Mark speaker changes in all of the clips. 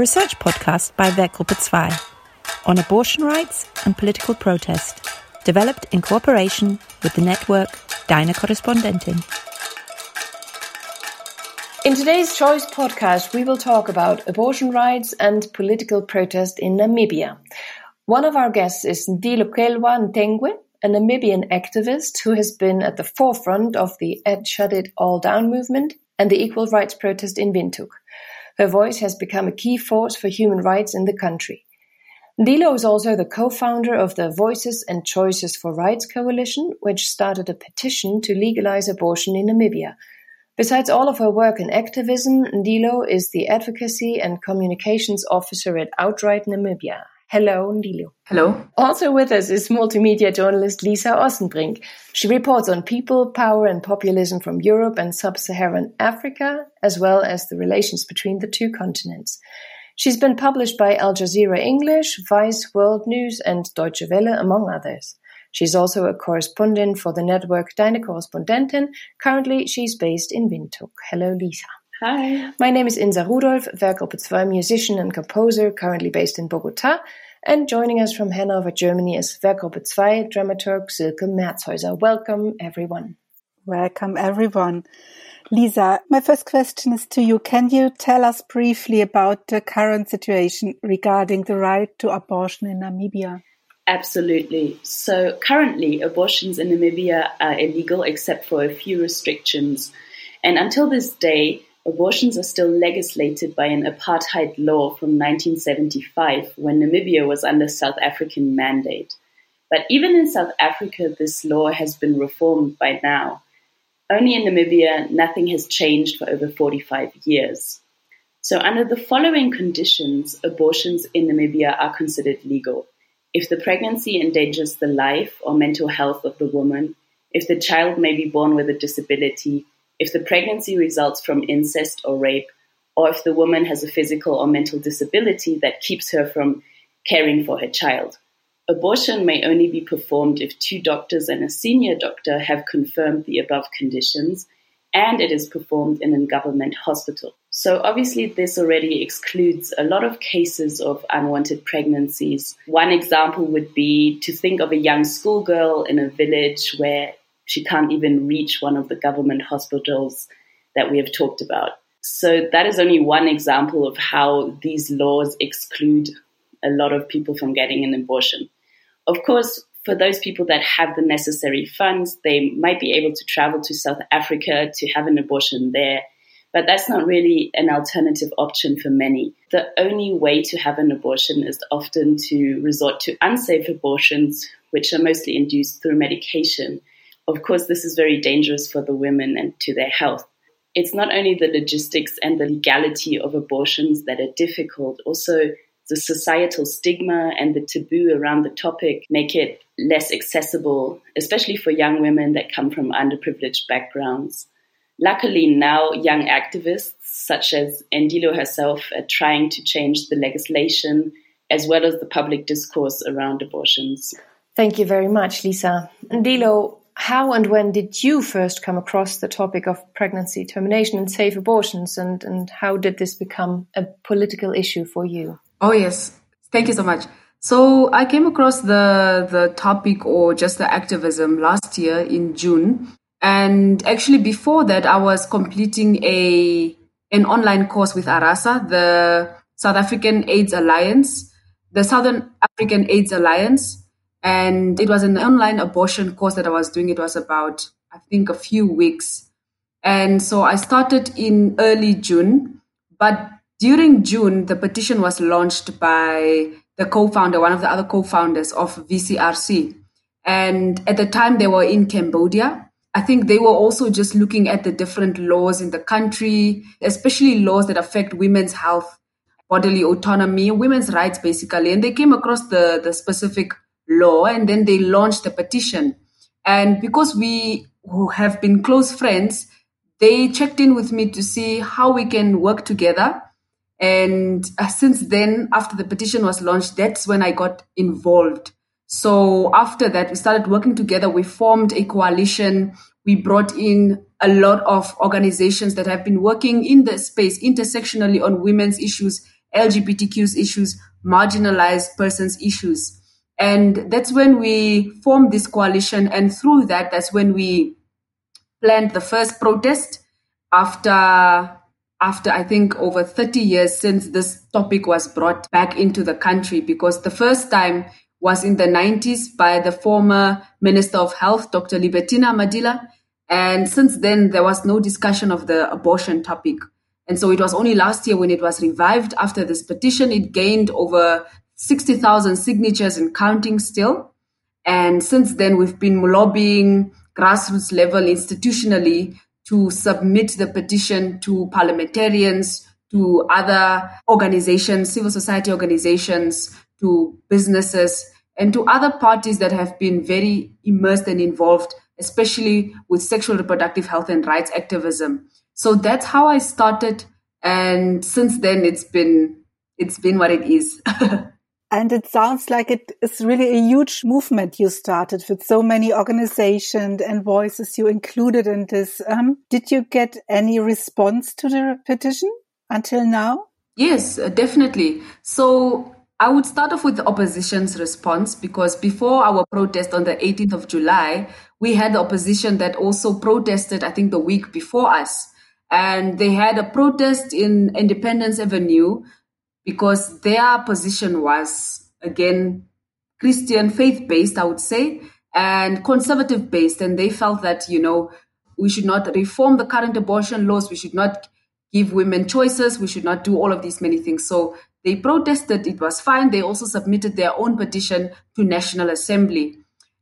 Speaker 1: A research podcast by Werkgruppe 2 on abortion rights and political protest, developed in cooperation with the network Deine Korrespondentin.
Speaker 2: In today's Choice podcast, we will talk about abortion rights and political protest in Namibia. One of our guests is Ndilokelwa Nthengwe, a Namibian activist who has been at the forefront of the Ed Shut It All Down movement and the equal rights protest in Windhoek. Her voice has become a key force for human rights in the country. Ndilo is also the co-founder of the Voices and Choices for Rights Coalition, which started a petition to legalize abortion in Namibia. Besides all of her work in activism, Ndilo is the advocacy and communications officer at Outright Namibia. Hello, Ndilo.
Speaker 3: Hello.
Speaker 2: Also with us is multimedia journalist Lisa Ossenbrink. She reports on people, power, and populism from Europe and sub-Saharan Africa, as well as the relations between the two continents. She's been published by Al Jazeera English, Vice World News, and Deutsche Welle, among others. She's also a correspondent for the network Deine Korrespondentin. Currently, she's based in Windhoek. Hello, Lisa.
Speaker 3: Hi.
Speaker 2: My name is Insa Rudolph, Werkgruppe 2 musician and composer, currently based in Bogota. And joining us from Hanover, Germany is Werkgruppe 2 dramaturg Silke Merzhäuser. Welcome, everyone.
Speaker 4: Welcome, everyone. Lisa, my first question is to you. Can you tell us briefly about the current situation regarding the right to abortion in Namibia?
Speaker 3: Absolutely. So currently, abortions in Namibia are illegal except for a few restrictions. And until this day, abortions are still legislated by an apartheid law from 1975 when Namibia was under South African mandate. But even in South Africa, this law has been reformed by now. Only in Namibia, nothing has changed for over 45 years. So, under the following conditions, abortions in Namibia are considered legal. If the pregnancy endangers the life or mental health of the woman, if the child may be born with a disability, if the pregnancy results from incest or rape, or if the woman has a physical or mental disability that keeps her from caring for her child. Abortion may only be performed if two doctors and a senior doctor have confirmed the above conditions, and it is performed in a government hospital. So, obviously, this already excludes a lot of cases of unwanted pregnancies. One example would be to think of a young schoolgirl in a village where she can't even reach one of the government hospitals that we have talked about. So that is only one example of how these laws exclude a lot of people from getting an abortion. Of course, for those people that have the necessary funds, they might be able to travel to South Africa to have an abortion there. But that's not really an alternative option for many. The only way to have an abortion is often to resort to unsafe abortions, which are mostly induced through medication. Of course, this is very dangerous for the women and to their health. It's not only the logistics and the legality of abortions that are difficult, also the societal stigma and the taboo around the topic make it less accessible, especially for young women that come from underprivileged backgrounds. Luckily, now young activists such as Ndilo herself are trying to change the legislation as well as the public discourse around abortions.
Speaker 2: Thank you very much, Lisa. Ndilo, how and when did you first come across the topic of pregnancy termination and safe abortions, and, and how did this become a political issue for you?
Speaker 5: Oh, yes. Thank you so much. So I came across the, the topic or just the activism last year in June. And actually before that, I was completing a, an online course with ARASA, the South African AIDS Alliance, the Southern African AIDS Alliance and it was an online abortion course that I was doing. It was about, I think, a few weeks. And so I started in early June. But during June, the petition was launched by the co founder, one of the other co founders of VCRC. And at the time, they were in Cambodia. I think they were also just looking at the different laws in the country, especially laws that affect women's health, bodily autonomy, women's rights, basically. And they came across the, the specific law and then they launched a petition. And because we who have been close friends, they checked in with me to see how we can work together. And uh, since then, after the petition was launched, that's when I got involved. So after that, we started working together. We formed a coalition. We brought in a lot of organizations that have been working in the space intersectionally on women's issues, LGBTQ's issues, marginalized persons issues. And that's when we formed this coalition. And through that, that's when we planned the first protest after after I think over 30 years since this topic was brought back into the country because the first time was in the 90s by the former Minister of Health, Dr. Libertina Amathila. And since then, there was no discussion of the abortion topic. And so it was only last year when it was revived after this petition. It gained over 60,000 signatures and counting still. And since then, we've been lobbying grassroots level institutionally to submit the petition to parliamentarians, to other organizations, civil society organizations, to businesses, and to other parties that have been very immersed and involved, especially with sexual reproductive health and rights activism. So that's how I started, and since then it's been it's been what it is.
Speaker 4: And it sounds like it is really a huge movement you started with so many organizations and voices you included in this. Um, did you get any response to the petition until now?
Speaker 5: Yes, uh, definitely. So I would start off with the opposition's response because before our protest on the 18th of July, we had the opposition that also protested, I think, the week before us. And they had a protest in Independence Avenue because their position was, again, Christian faith based, I would say, and conservative based. And they felt that, you know, we should not reform the current abortion laws. We should not give women choices. We should not do all of these many things. So they protested. It was fine. They also submitted their own petition to National Assembly.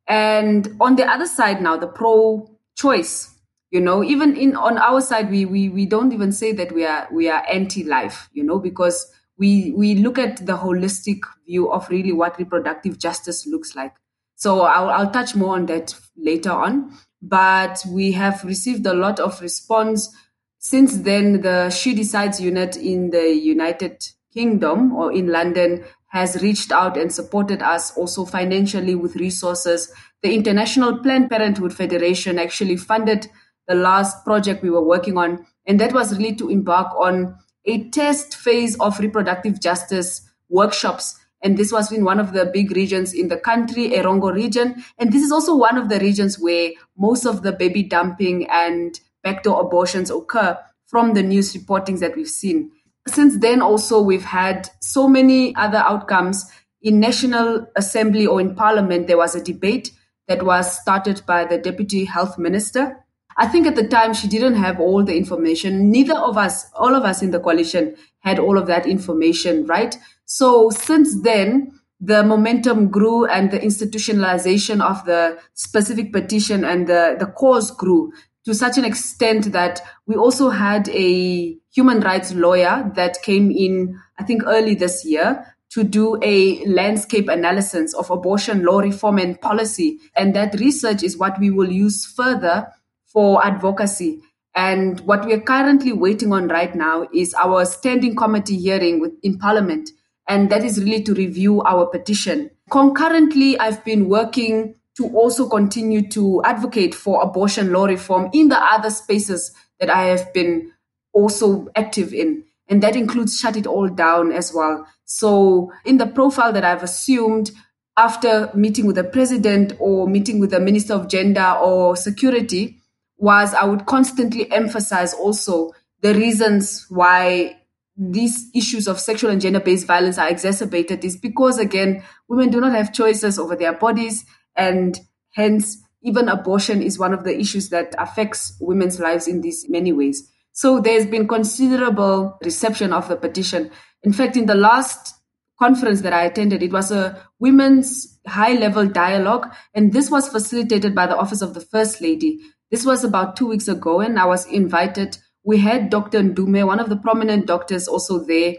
Speaker 5: And on the other side now, the pro choice, you know, even in on our side, we, we, we don't even say that we are, we are anti life, you know, because we we look at the holistic view of really what reproductive justice looks like. So I'll, I'll touch more on that later on. But we have received a lot of response since then. The She Decides unit in the United Kingdom or in London has reached out and supported us also financially with resources. The International Planned Parenthood Federation actually funded the last project we were working on, and that was really to embark on a test phase of reproductive justice workshops. And this was in one of the big regions in the country, Erongo region. And this is also one of the regions where most of the baby dumping and backdoor abortions occur from the news reportings that we've seen. Since then, also, we've had so many other outcomes. In National Assembly or in Parliament, there was a debate that was started by the Deputy Health Minister I think at the time she didn't have all the information. Neither of us, all of us in the coalition, had all of that information, right? So since then, the momentum grew and the institutionalization of the specific petition and the, the cause grew to such an extent that we also had a human rights lawyer that came in, I think, early this year to do a landscape analysis of abortion law reform and policy. And that research is what we will use further for advocacy. And what we are currently waiting on right now is our standing committee hearing with, in Parliament. And that is really to review our petition. Concurrently, I've been working to also continue to advocate for abortion law reform in the other spaces that I have been also active in. And that includes Shut It All Down as well. So, in the profile that I've assumed after meeting with the president or meeting with the minister of gender or security, was I would constantly emphasize also the reasons why these issues of sexual and gender based violence are exacerbated is because, again, women do not have choices over their bodies, and hence, even abortion is one of the issues that affects women's lives in these many ways. So there's been considerable reception of the petition. In fact, in the last conference that I attended, it was a women's high level dialogue, and this was facilitated by the Office of the First Lady. This was about two weeks ago, and I was invited. We had Dr. Ndume, one of the prominent doctors, also there,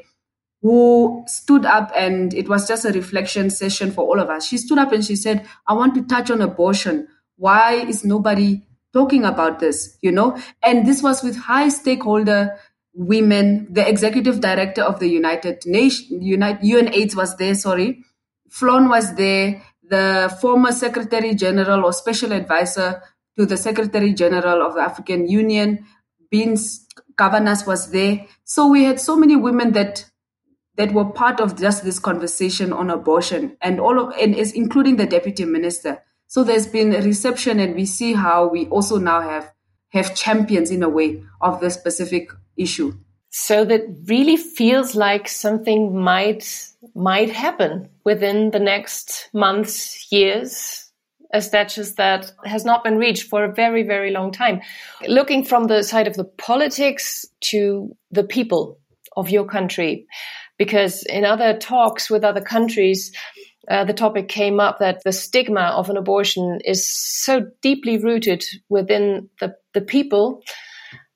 Speaker 5: who stood up, and it was just a reflection session for all of us. She stood up and she said, I want to touch on abortion. Why is nobody talking about this? You know? And this was with high stakeholder women. The executive director of the United Nations, UNAIDS was there, sorry. Flon was there. The former secretary general or special advisor to the Secretary General of the African Union. Beans governors was there. So we had so many women that that were part of just this conversation on abortion and all of and is including the deputy minister. So there's been a reception and we see how we also now have have champions in a way of this specific issue.
Speaker 2: So that really feels like something might might happen within the next months, years, a status that has not been reached for a very, very long time. Looking from the side of the politics to the people of your country, because in other talks with other countries, uh, the topic came up that the stigma of an abortion is so deeply rooted within the, the people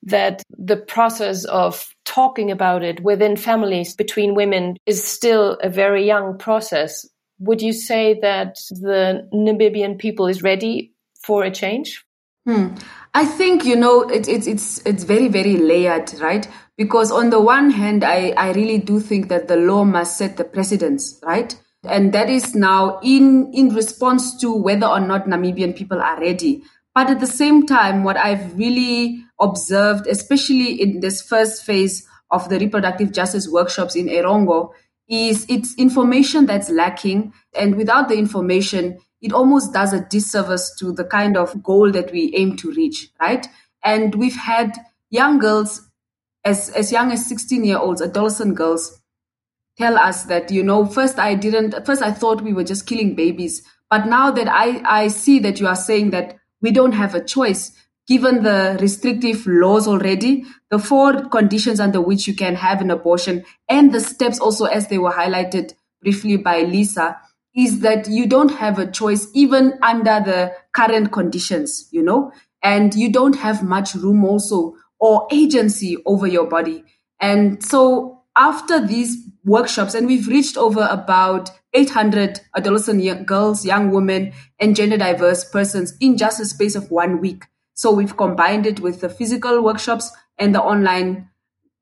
Speaker 2: that the process of talking about it within families between women is still a very young process. Would you say that the Namibian people is ready for a change?
Speaker 5: Hmm. I think you know it, it, it's it's very very layered, right? Because on the one hand, I I really do think that the law must set the precedence, right? And that is now in in response to whether or not Namibian people are ready. But at the same time, what I've really observed, especially in this first phase of the reproductive justice workshops in Erongo, is it's information that's lacking. And without the information, it almost does a disservice to the kind of goal that we aim to reach, right? And we've had young girls, as, as young as 16 year olds, adolescent girls, tell us that, you know, first I didn't, first I thought we were just killing babies. But now that I, I see that you are saying that we don't have a choice given the restrictive laws already, the four conditions under which you can have an abortion, and the steps also, as they were highlighted briefly by Lisa, is that you don't have a choice even under the current conditions, you know, and you don't have much room also or agency over your body. And so after these workshops, and we've reached over about 800 adolescent girls, young women, and gender diverse persons in just a space of one week. So we've combined it with the physical workshops and the online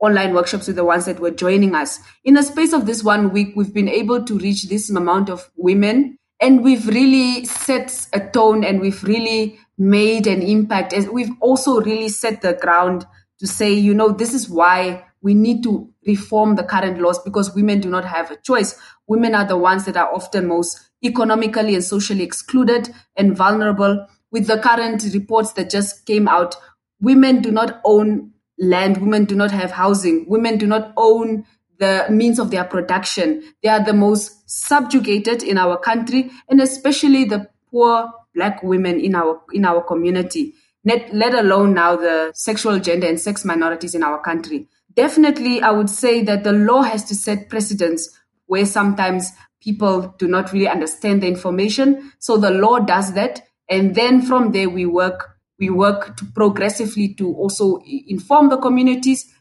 Speaker 5: online workshops with the ones that were joining us. In the space of this one week, we've been able to reach this amount of women and we've really set a tone and we've really made an impact. And we've also really set the ground to say, you know, this is why we need to reform the current laws because women do not have a choice. Women are the ones that are often most economically and socially excluded and vulnerable. With the current reports that just came out, women do not own land, women do not have housing, women do not own the means of their production. They are the most subjugated in our country, and especially the poor black women in our in our community. Let, let alone now the sexual, gender, and sex minorities in our country definitely, I would say that the law has to set precedents where sometimes people do not really understand the information. So the law does that. And then from there, we work, we work to progressively to also inform the communities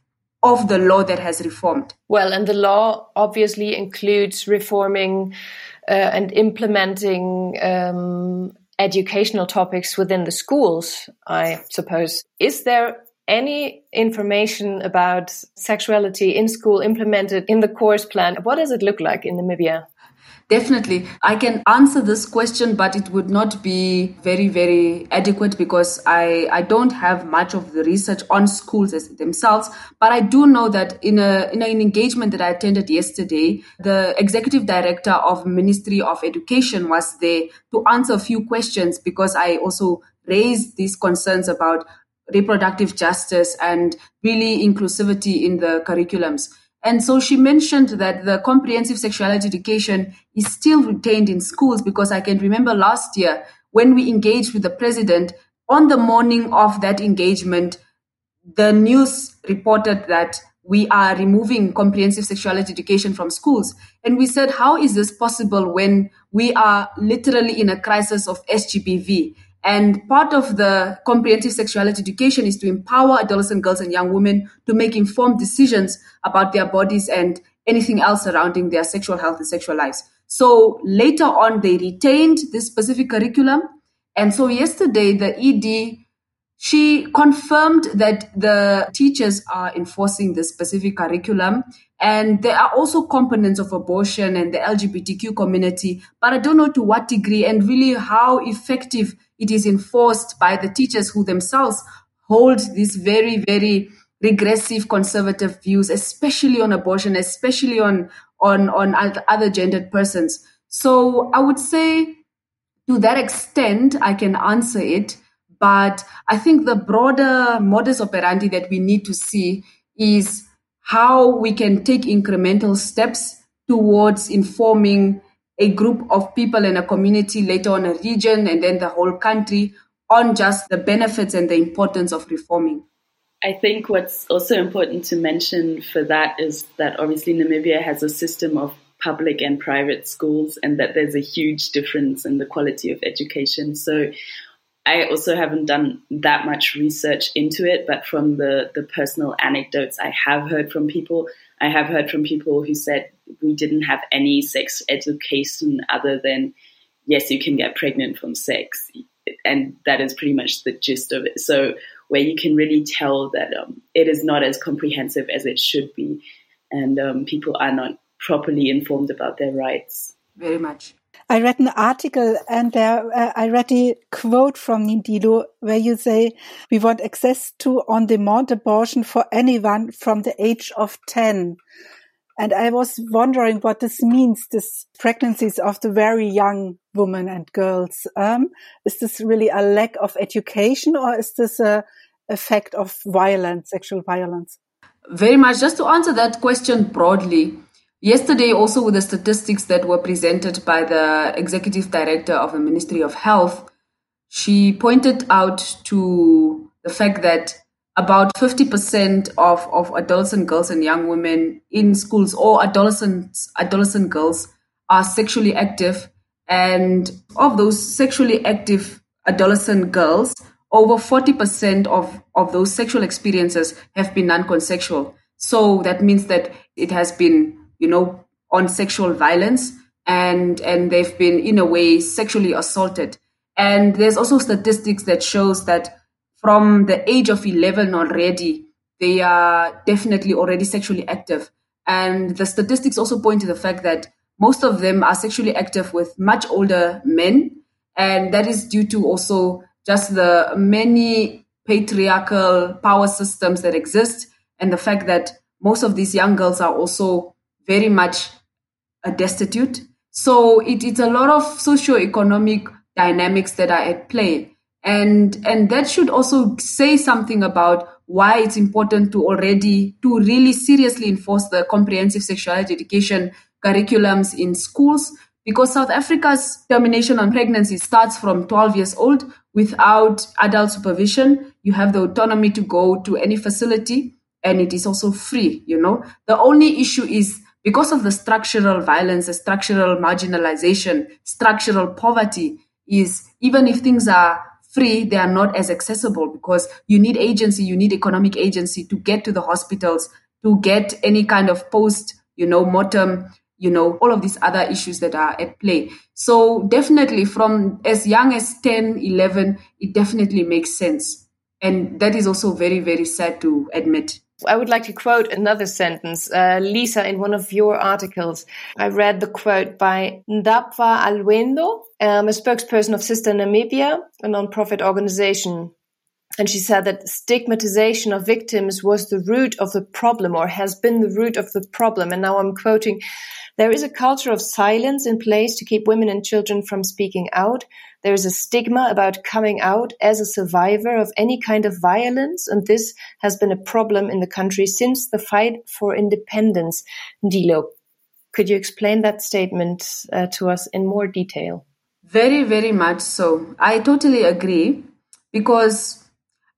Speaker 5: of the law that has reformed.
Speaker 2: Well, and the law obviously includes reforming uh, and implementing um, educational topics within the schools, I suppose. Is there any information about sexuality in school implemented in the course plan? What does it look like in Namibia?
Speaker 5: Definitely. I can answer this question, but it would not be very, very adequate because I, I don't have much of the research on schools as themselves. But I do know that in, a, in an engagement that I attended yesterday, the executive director of Ministry of Education was there to answer a few questions because I also raised these concerns about reproductive justice and really inclusivity in the curriculums. And so she mentioned that the comprehensive sexuality education is still retained in schools because I can remember last year when we engaged with the president on the morning of that engagement, the news reported that we are removing comprehensive sexuality education from schools. And we said, how is this possible when we are literally in a crisis of SGBV? And part of the comprehensive sexuality education is to empower adolescent girls and young women to make informed decisions about their bodies and anything else surrounding their sexual health and sexual lives. So later on, they retained this specific curriculum. And so yesterday, the ED she confirmed that the teachers are enforcing the specific curriculum and there are also components of abortion and the LGBTQ community, but I don't know to what degree and really how effective it is enforced by the teachers who themselves hold these very, very regressive conservative views, especially on abortion, especially on, on, on other gendered persons. So I would say to that extent, I can answer it. But I think the broader modus operandi that we need to see is how we can take incremental steps towards informing a group of people in a community, later on a region, and then the whole country on just the benefits and the importance of reforming.
Speaker 3: I think what's also important to mention for that is that obviously Namibia has a system of public and private schools and that there's a huge difference in the quality of education. So I also haven't done that much research into it, but from the, the personal anecdotes I have heard from people, I have heard from people who said we didn't have any sex education other than, yes, you can get pregnant from sex. And that is pretty much the gist of it. So, where you can really tell that um, it is not as comprehensive as it should be, and um, people are not properly informed about their rights.
Speaker 5: Very much.
Speaker 4: I read an article and there uh, I read a quote from Ndilo where you say we want access to on-demand abortion for anyone from the age of 10. And I was wondering what this means, this pregnancies of the very young women and girls. Um, is this really a lack of education or is this a effect of violence, sexual violence?
Speaker 5: Very much. Just to answer that question broadly, Yesterday, also with the statistics that were presented by the executive director of the Ministry of Health, she pointed out to the fact that about 50% of, of adolescent girls and young women in schools or adolescents, adolescent girls are sexually active. And of those sexually active adolescent girls, over 40% of, of those sexual experiences have been non-consensual. So that means that it has been you know, on sexual violence and and they've been in a way sexually assaulted. And there's also statistics that shows that from the age of 11 already, they are definitely already sexually active. And the statistics also point to the fact that most of them are sexually active with much older men. And that is due to also just the many patriarchal power systems that exist and the fact that most of these young girls are also very much destitute. So it, it's a lot of socio-economic dynamics that are at play. And, and that should also say something about why it's important to already, to really seriously enforce the comprehensive sexuality education curriculums in schools because South Africa's termination on pregnancy starts from 12 years old without adult supervision. You have the autonomy to go to any facility and it is also free, you know. The only issue is because of the structural violence, the structural marginalization, structural poverty is even if things are free, they are not as accessible because you need agency, you need economic agency to get to the hospitals, to get any kind of post, you know, mortem, you know, all of these other issues that are at play. So definitely from as young as 10, 11, it definitely makes sense. And that is also very, very sad to admit.
Speaker 2: I would like to quote another sentence. Uh, Lisa, in one of your articles, I read the quote by Ndapwa Alweendo, um, a spokesperson of Sister Namibia, a non-profit organization. And she said that stigmatization of victims was the root of the problem or has been the root of the problem. And now I'm quoting, there is a culture of silence in place to keep women and children from speaking out. There is a stigma about coming out as a survivor of any kind of violence, and this has been a problem in the country since the fight for independence. Ndilo, could you explain that statement uh, to us in more detail?
Speaker 5: Very, very much so. I totally agree because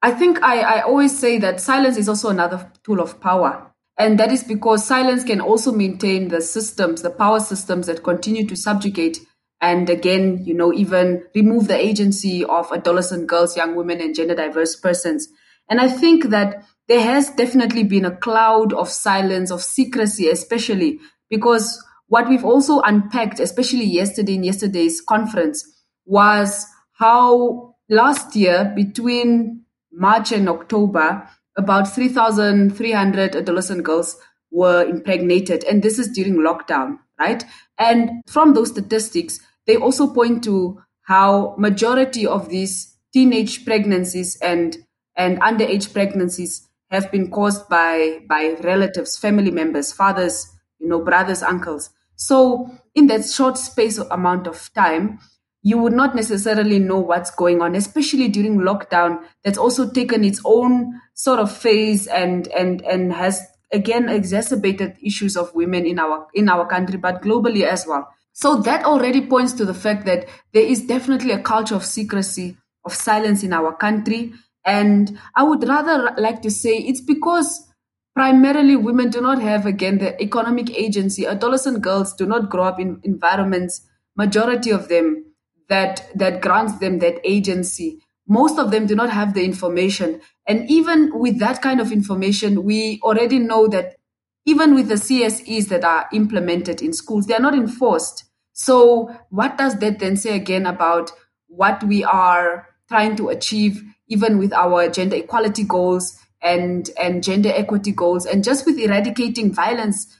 Speaker 5: I think I, I always say that silence is also another tool of power. And that is because silence can also maintain the systems, the power systems that continue to subjugate and again, you know, even remove the agency of adolescent girls, young women, and gender diverse persons. And I think that there has definitely been a cloud of silence, of secrecy, especially because what we've also unpacked, especially yesterday in yesterday's conference, was how last year between March and October, about 3,300 adolescent girls were impregnated. And this is during lockdown, right? And from those statistics, they also point to how majority of these teenage pregnancies and, and underage pregnancies have been caused by, by relatives, family members, fathers, you know, brothers, uncles. So in that short space amount of time, you would not necessarily know what's going on, especially during lockdown. That's also taken its own sort of phase and and and has again exacerbated issues of women in our in our country, but globally as well. So that already points to the fact that there is definitely a culture of secrecy, of silence in our country. And I would rather like to say it's because primarily women do not have again the economic agency. Adolescent girls do not grow up in environments, majority of them that that grants them that agency. Most of them do not have the information. And even with that kind of information, we already know that even with the CSEs that are implemented in schools, they are not enforced. So, what does that then say again about what we are trying to achieve, even with our gender equality goals and, and gender equity goals, and just with eradicating violence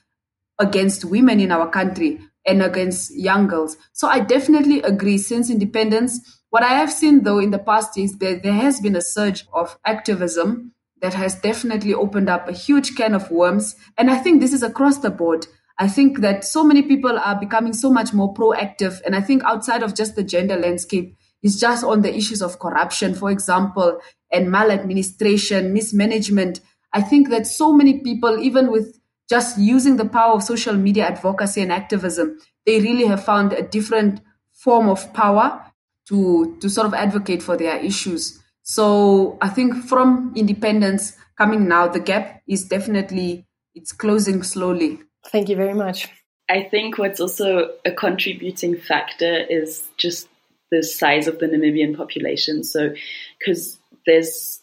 Speaker 5: against women in our country? and against young girls. So I definitely agree since independence. What I have seen though in the past is that there has been a surge of activism that has definitely opened up a huge can of worms. And I think this is across the board. I think that so many people are becoming so much more proactive. And I think outside of just the gender landscape, is just on the issues of corruption, for example, and maladministration, mismanagement. I think that so many people, even with just using the power of social media advocacy and activism, they really have found a different form of power to, to sort of advocate for their issues. So I think from independence coming now, the gap is definitely it's closing slowly.
Speaker 2: Thank you very much.
Speaker 3: I think what's also a contributing factor is just the size of the Namibian population. So, because there's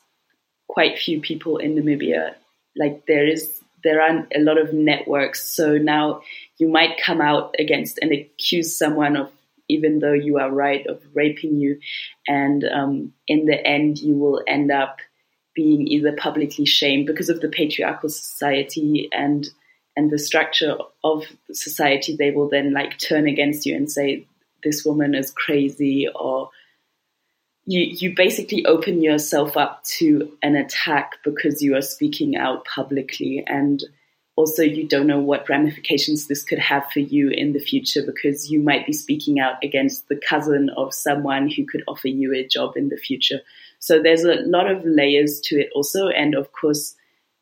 Speaker 3: quite few people in Namibia, like there is there aren't a lot of networks. So now you might come out against and accuse someone of, even though you are right, of raping you. And um, in the end, you will end up being either publicly shamed because of the patriarchal society and and the structure of society. They will then like turn against you and say this woman is crazy or you you basically open yourself up to an attack because you are speaking out publicly and also you don't know what ramifications this could have for you in the future because you might be speaking out against the cousin of someone who could offer you a job in the future. So there's a lot of layers to it also. And of course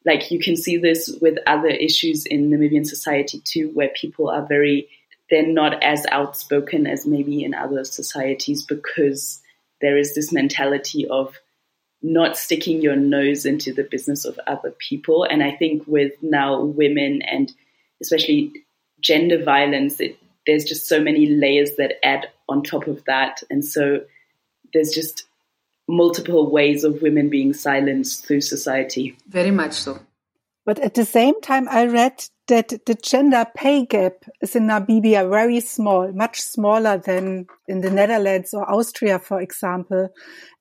Speaker 3: like you can see this with other issues in Namibian society too where people are very they're not as outspoken as maybe in other societies because there is this mentality of not sticking your nose into the business of other people. And I think with now women and especially gender violence, it, there's just so many layers that add on top of that. And so there's just multiple ways of women being silenced through society.
Speaker 5: Very much so.
Speaker 4: But at the same time, I read that the gender pay gap is in Namibia very small, much smaller than in the Netherlands or Austria, for example.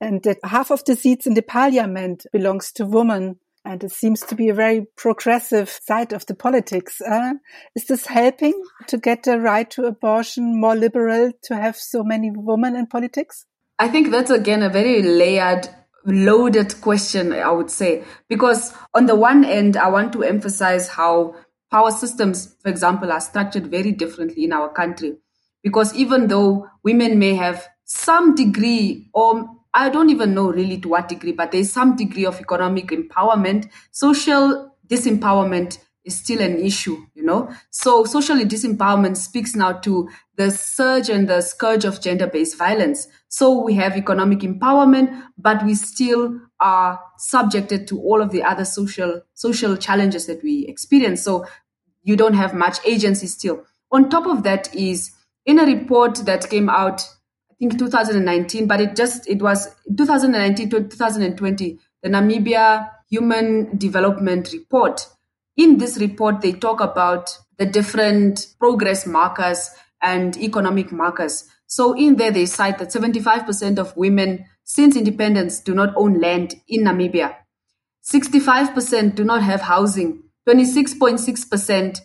Speaker 4: And that half of the seats in the parliament belongs to women. And it seems to be a very progressive side of the politics. Uh, is this helping to get the right to abortion more liberal to have so many women in politics?
Speaker 5: I think that's again a very layered loaded question, I would say, because on the one end, I want to emphasize how power systems, for example, are structured very differently in our country. Because even though women may have some degree, or I don't even know really to what degree, but there's some degree of economic empowerment, social disempowerment is still an issue, you know. So social disempowerment speaks now to the surge and the scourge of gender-based violence. So we have economic empowerment, but we still are subjected to all of the other social social challenges that we experience. So you don't have much agency still. On top of that is in a report that came out, I think 2019, but it just it was 2019 to 2020, the Namibia Human Development Report in this report, they talk about the different progress markers and economic markers. So in there, they cite that 75% of women since independence do not own land in Namibia. 65% do not have housing. 26.6%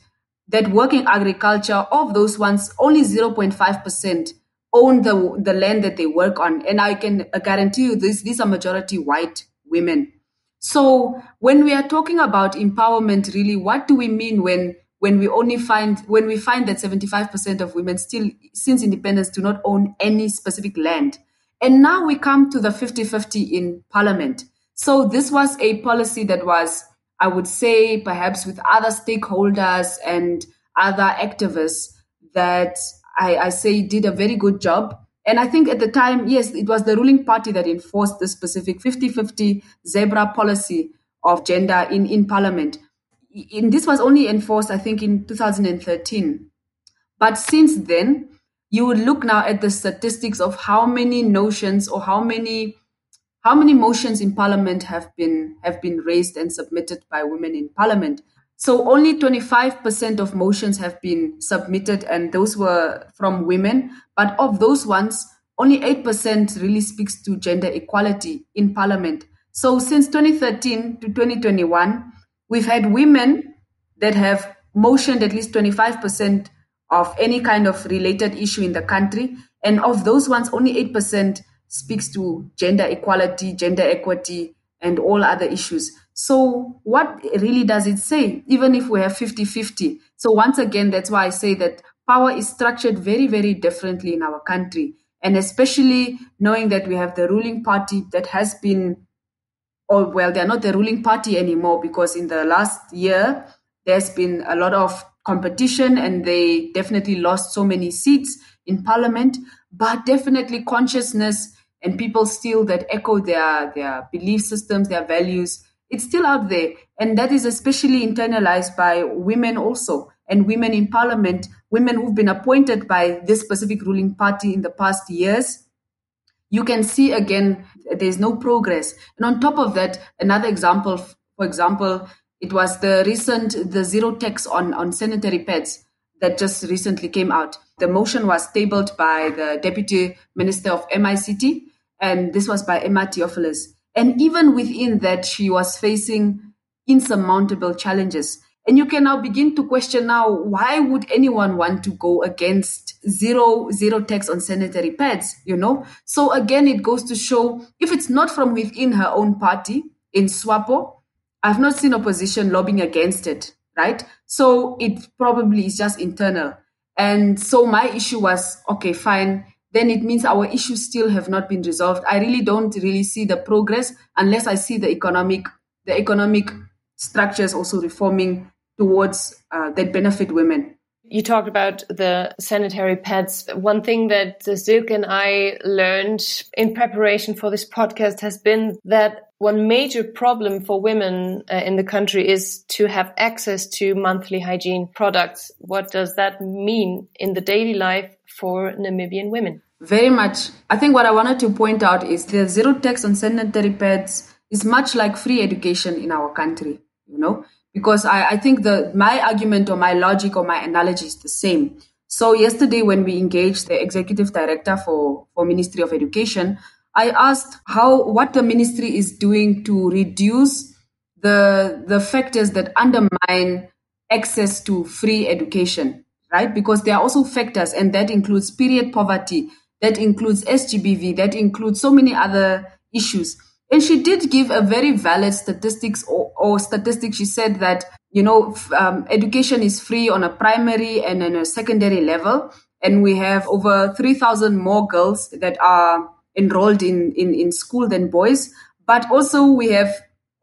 Speaker 5: that work in agriculture. Of those ones, only 0.5% own the, the land that they work on. And I can guarantee you this, these are majority white women. So when we are talking about empowerment, really, what do we mean when when we only find when we find that 75% of women still since independence do not own any specific land? And now we come to the 50-50 in parliament. So this was a policy that was i would say perhaps with other stakeholders and other activists that I, I say did a very good job and I think at the time, yes, it was the ruling party that enforced the specific 50 50 zebra policy of gender in, in parliament. And this was only enforced, I think, in 2013. But since then, you would look now at the statistics of how many notions or how many how many motions in parliament have been have been raised and submitted by women in parliament so only 25% of motions have been submitted, and those were from women. But of those ones, only 8% really speaks to gender equality in parliament. So since 2013 to 2021, we've had women that have motioned at least 25% of any kind of related issue in the country. And of those ones, only 8% speaks to gender equality, gender equity, and all other issues. So, what really does it say, even if we have 50 50? So, once again, that's why I say that power is structured very, very differently in our country. And especially knowing that we have the ruling party that has been, or well, they're not the ruling party anymore because in the last year, there's been a lot of competition and they definitely lost so many seats in parliament. But definitely consciousness and people still that echo their, their belief systems, their values it's still out there. And that is especially internalized by women also, and women in parliament, women who've been appointed by this specific ruling party in the past years. You can see again, there's no progress. And on top of that, another example, for example, it was the recent, the zero tax on, on sanitary pads that just recently came out. The motion was tabled by the Deputy Minister of MICT, and this was by Emma Theophilus. And even within that, she was facing insurmountable challenges. And you can now begin to question now, why would anyone want to go against zero, zero tax on sanitary pads, you know? So again, it goes to show if it's not from within her own party in SWAPO, I've not seen opposition lobbying against it, right? So it probably is just internal. And so my issue was, okay, fine then it means our issues still have not been resolved. I really don't really see the progress unless I see the economic the economic structures also reforming towards uh, that benefit women.
Speaker 2: You talked about the sanitary pads. One thing that Silke and I learned in preparation for this podcast has been that one major problem for women uh, in the country is to have access to monthly hygiene products. What does that mean in the daily life for Namibian women?
Speaker 5: Very much. I think what I wanted to point out is the zero tax on sanitary pads is much like free education in our country, you know, because I, I think the my argument or my logic or my analogy is the same. So yesterday when we engaged the executive director for, for Ministry of Education, I asked how what the ministry is doing to reduce the the factors that undermine access to free education, right? Because there are also factors, and that includes period poverty, that includes SGBV, that includes so many other issues. And she did give a very valid statistics or, or statistic. She said that you know um, education is free on a primary and on a secondary level, and we have over three thousand more girls that are enrolled in, in, in school than boys. But also we have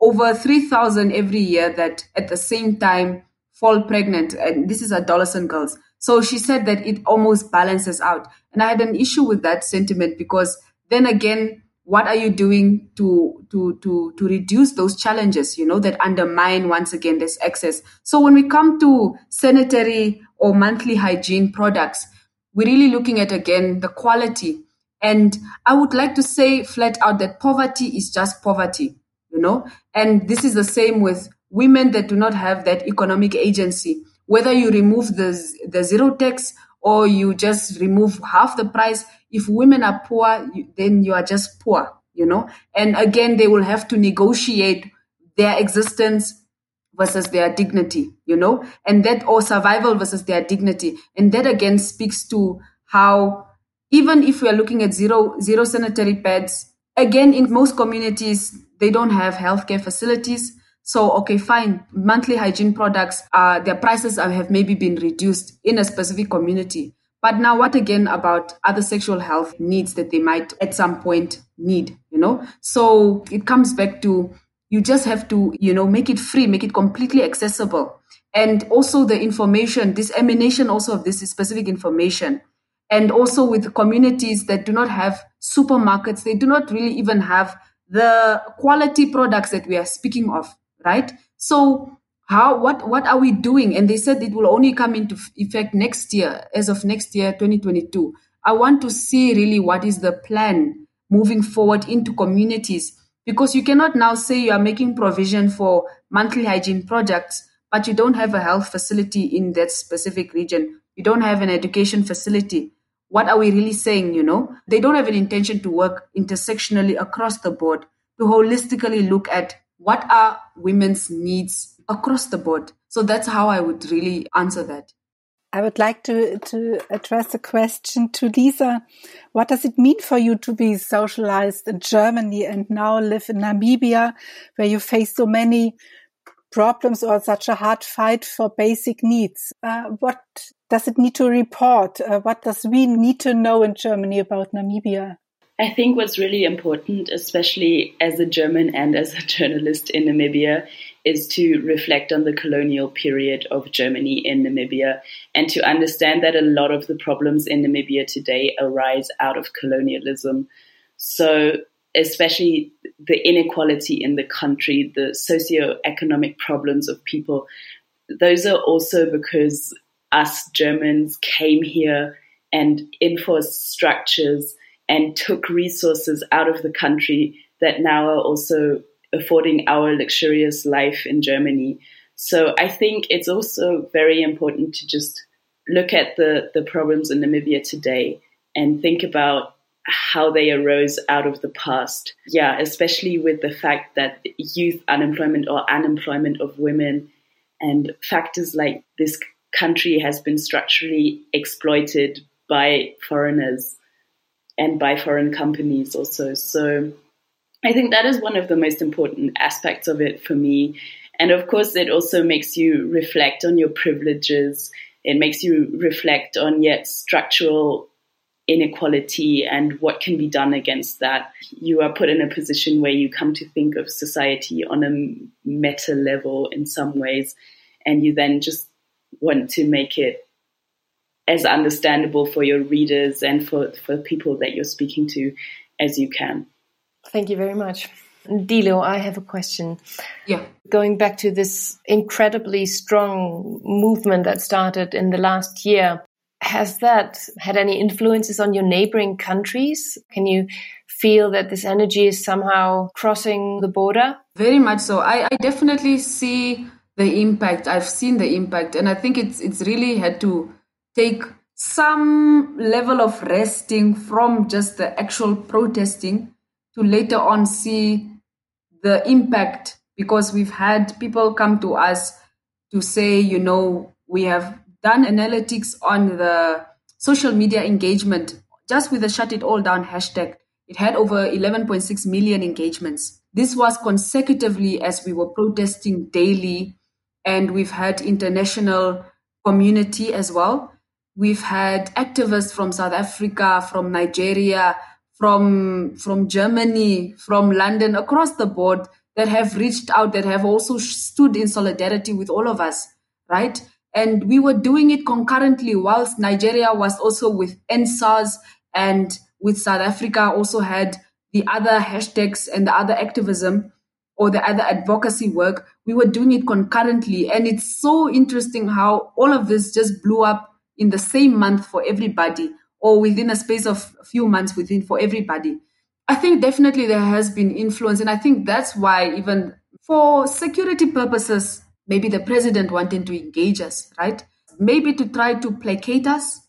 Speaker 5: over 3,000 every year that at the same time fall pregnant. And this is adolescent girls. So she said that it almost balances out. And I had an issue with that sentiment because then again, what are you doing to to to to reduce those challenges you know that undermine once again this access so when we come to sanitary or monthly hygiene products we're really looking at again the quality and I would like to say flat out that poverty is just poverty, you know? And this is the same with women that do not have that economic agency. Whether you remove the, the zero tax or you just remove half the price, if women are poor, then you are just poor, you know, and again, they will have to negotiate their existence versus their dignity, you know, and that or survival versus their dignity. And that again speaks to how even if we are looking at zero zero sanitary pads, again in most communities they don't have healthcare facilities. So okay, fine. Monthly hygiene products, uh, their prices have maybe been reduced in a specific community. But now, what again about other sexual health needs that they might at some point need? You know, so it comes back to you just have to, you know, make it free, make it completely accessible. And also the information, dissemination also of this specific information. And also with communities that do not have supermarkets, they do not really even have the quality products that we are speaking of, right? So how what what are we doing? And they said it will only come into effect next year, as of next year, 2022. I want to see really what is the plan moving forward into communities because you cannot now say you are making provision for monthly hygiene projects, but you don't have a health facility in that specific region. You don't have an education facility. What are we really saying? You know, they don't have an intention to work intersectionally across the board to holistically look at what are women's needs across the board. So that's how I would really answer that.
Speaker 4: I would like to, to address a question to Insa. What does it mean for you to be socialized in Germany and now live in Namibia, where you face so many problems or such a hard fight for basic needs? Uh, what does it need to report? Uh, what does we need to know in Germany about Namibia?
Speaker 3: I think what's really important, especially as a German and as a journalist in Namibia, is to reflect on the colonial period of Germany in Namibia and to understand that a lot of the problems in Namibia today arise out of colonialism. So, especially the inequality in the country, the socio-economic problems of people, those are also because us Germans came here and enforced structures and took resources out of the country that now are also affording our luxurious life in Germany. So I think it's also very important to just look at the, the problems in Namibia today and think about how they arose out of the past. Yeah, especially with the fact that youth unemployment or unemployment of women and factors like this country has been structurally exploited by foreigners and by foreign companies also. So I think that is one of the most important aspects of it for me. And of course, it also makes you reflect on your privileges. It makes you reflect on yet structural inequality and what can be done against that. You are put in a position where you come to think of society on a meta level in some ways, and you then just want to make it as understandable for your readers and for, for people that you're speaking to as you can.
Speaker 2: Thank you very much. Dilo, I have a question.
Speaker 5: Yeah.
Speaker 2: Going back to this incredibly strong movement that started in the last year, has that had any influences on your neighboring countries? Can you feel that this energy is somehow crossing the border?
Speaker 5: Very much so. I, I definitely see the impact. I've seen the impact, and I think it's it's really had to take some level of resting from just the actual protesting to later on see the impact because we've had people come to us to say, you know, we have done analytics on the social media engagement just with the shut it all down hashtag. It had over 11.6 million engagements. This was consecutively as we were protesting daily, and we've had international community as well. We've had activists from South Africa, from Nigeria, from from Germany, from London, across the board that have reached out, that have also stood in solidarity with all of us, right? And we were doing it concurrently whilst Nigeria was also with EndSARS and with South Africa also had the other hashtags and the other activism or the other advocacy work. We were doing it concurrently. And it's so interesting how all of this just blew up in the same month for everybody or within a space of a few months within for everybody. I think definitely there has been influence. And I think that's why, even for security purposes, maybe the president wanted to engage us, right? Maybe to try to placate us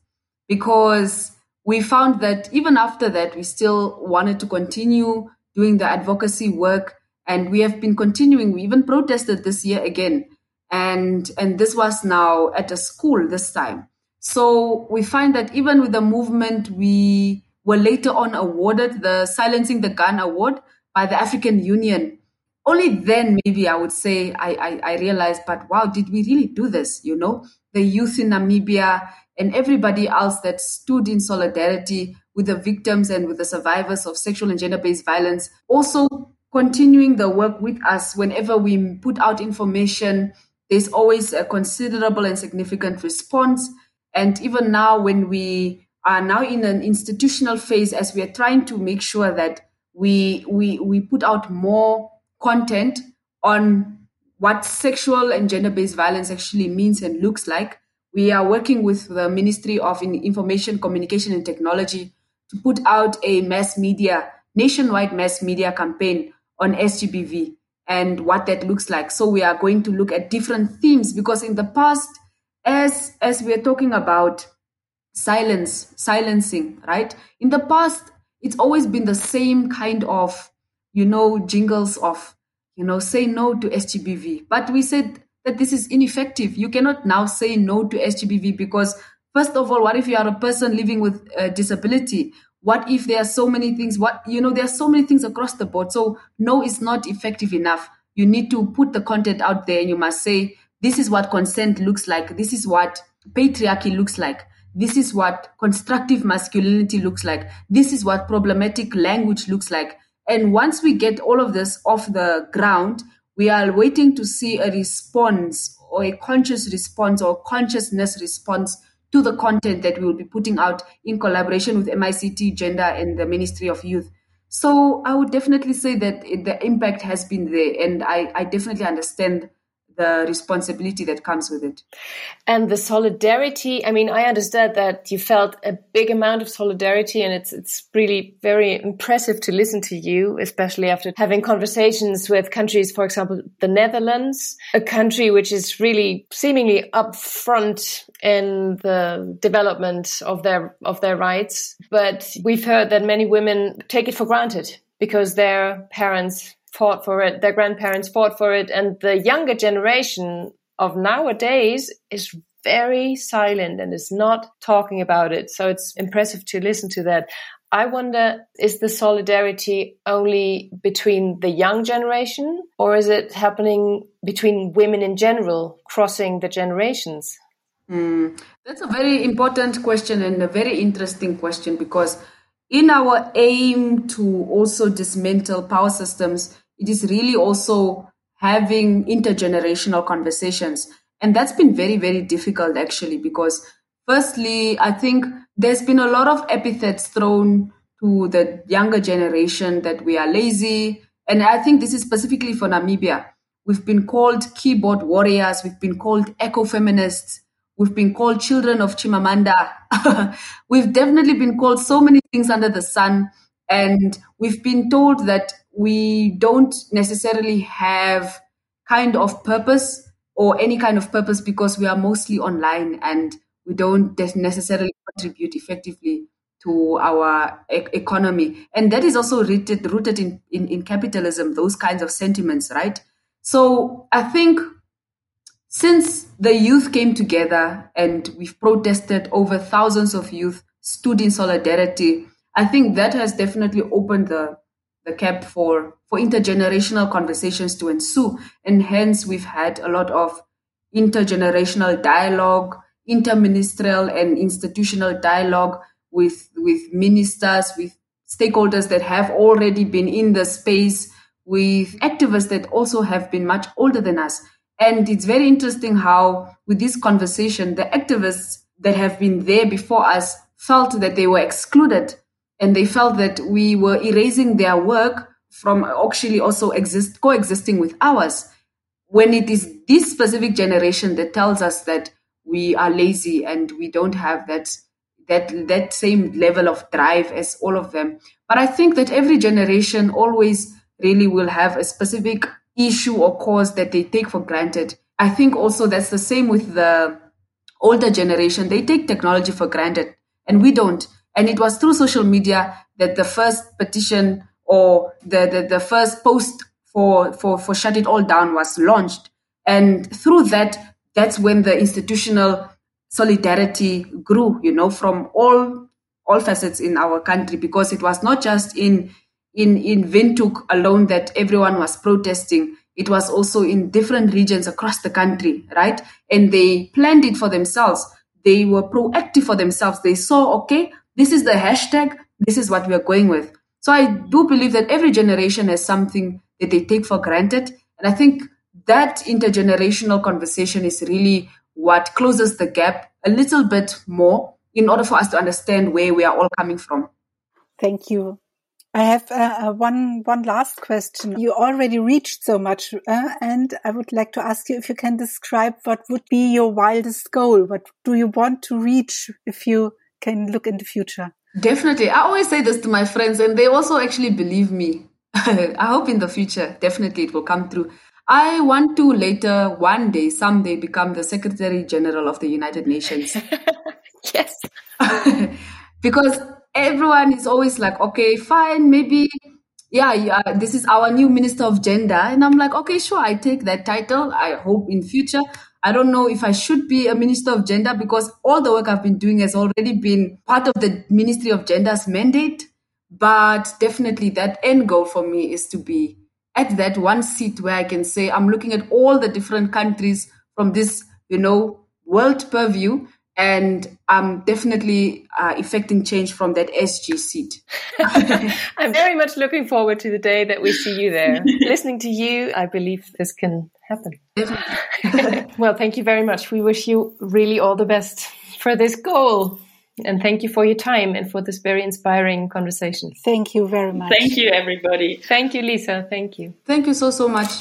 Speaker 5: because we found that even after that, we still wanted to continue doing the advocacy work. And we have been continuing. We even protested this year again. And, and this was now at a school this time. So we find that even with the movement, we were later on awarded the Silencing the Gun Award by the African Union. Only then, maybe I would say, I, I, I realized, but wow, did we really do this? You know, the youth in Namibia and everybody else that stood in solidarity with the victims and with the survivors of sexual and gender based violence, also continuing the work with us whenever we put out information. There's always a considerable and significant response. And even now, when we are now in an institutional phase, as we are trying to make sure that we we we put out more content on what sexual and gender based violence actually means and looks like. We are working with the Ministry of Information, Communication and Technology to put out a mass media, nationwide mass media campaign on SGBV and what that looks like. So we are going to look at different themes because in the past, as as we are talking about silence, silencing, right? In the past, it's always been the same kind of, you know, jingles of, you know, say no to SGBV. But we said that this is ineffective. You cannot now say no to SGBV because, first of all, what if you are a person living with a disability? What if there are so many things? What, you know, there are so many things across the board. So, no is not effective enough. You need to put the content out there and you must say, this is what consent looks like. This is what patriarchy looks like. This is what constructive masculinity looks like. This is what problematic language looks like. And once we get all of this off the ground, we are waiting to see a response or a conscious response or consciousness response to the content that we will be putting out in collaboration with MICT, Gender, and the Ministry of Youth. So I would definitely say that the impact has been there, and I, I definitely understand the responsibility that comes with it.
Speaker 2: And the solidarity, I mean, I understand that you felt a big amount of solidarity and it's, it's really very impressive to listen to you, especially after having conversations with countries, for example, the Netherlands, a country which is really seemingly up front in the development of their, of their rights. But we've heard that many women take it for granted because their parents fought for it, their grandparents fought for it, and the younger generation of nowadays is very silent and is not talking about it. So it's impressive to listen to that. I wonder, is the solidarity only between the young generation or is it happening between women in general, crossing the generations?
Speaker 5: Mm, that's a very important question and a very interesting question because in our aim to also dismantle power systems, it is really also having intergenerational conversations. And that's been very, very difficult actually, because firstly, I think there's been a lot of epithets thrown to the younger generation that we are lazy. And I think this is specifically for Namibia. We've been called keyboard warriors. We've been called eco feminists. We've been called children of Chimamanda. we've definitely been called so many things under the sun. And we've been told that we don't necessarily have kind of purpose or any kind of purpose because we are mostly online and we don't necessarily contribute effectively to our e- economy. And that is also rooted, rooted in, in, in capitalism, those kinds of sentiments, right? So I think since the youth came together and we've protested, over thousands of youth stood in solidarity. I think that has definitely opened the, the cap for, for intergenerational conversations to ensue. And hence, we've had a lot of intergenerational dialogue, interministerial and institutional dialogue with, with ministers, with stakeholders that have already been in the space, with activists that also have been much older than us and it's very interesting how, with this conversation, the activists that have been there before us felt that they were excluded. And they felt that we were erasing their work from actually also exist coexisting with ours. When it is this specific generation that tells us that we are lazy and we don't have that that that same level of drive as all of them. But i think that every generation always really will have a specific issue or cause that they take for granted. I think also that's the same with the older generation. They take technology for granted and we don't. And it was through social media that the first petition or the, the, the first post for, for, for Shut It All Down was launched. And through that, that's when the institutional solidarity grew, you know, from all all facets in our country because it was not just in in in Windhoek alone that everyone was protesting. It was also in different regions across the country, right? And they planned it for themselves. They were proactive for themselves. They saw, okay, this is the hashtag. This is what we are going with. So I do believe that every generation has something that they take for granted. And I think that intergenerational conversation is really what closes the gap a little bit more in order for us to understand where we are all coming from.
Speaker 4: Thank you. I have uh, uh, one one last question. You already reached so much, uh, and I would like to ask you if you can describe what would be your wildest goal. What do you want to reach if you can look in the future?
Speaker 5: Definitely, I always say this to my friends, and they also actually believe me. I hope in the future, definitely, it will come through. I want to later, one day, someday, become the Secretary General of the United Nations.
Speaker 2: yes.
Speaker 5: because everyone is always like, okay, fine, maybe, yeah, yeah, this is our new Minister of Gender. And I'm like, okay, sure, I take that title. I hope in future. I don't know if I should be a Minister of Gender because all the work I've been doing has already been part of the Ministry of Gender's mandate. But definitely that end goal for me is to be at that one seat where I can say, I'm looking at all the different countries from this, you know, world purview and I'm definitely uh, effecting change from that SG seat.
Speaker 2: I'm very much looking forward to the day that we see you there. Listening to you, I believe this can happen. well, thank you very much. We wish you really all the best for this goal. And thank you for your time and for this very inspiring conversation.
Speaker 4: Thank you very much.
Speaker 3: Thank you, everybody.
Speaker 2: Thank you, Insa. Thank you.
Speaker 5: Thank you so, so much.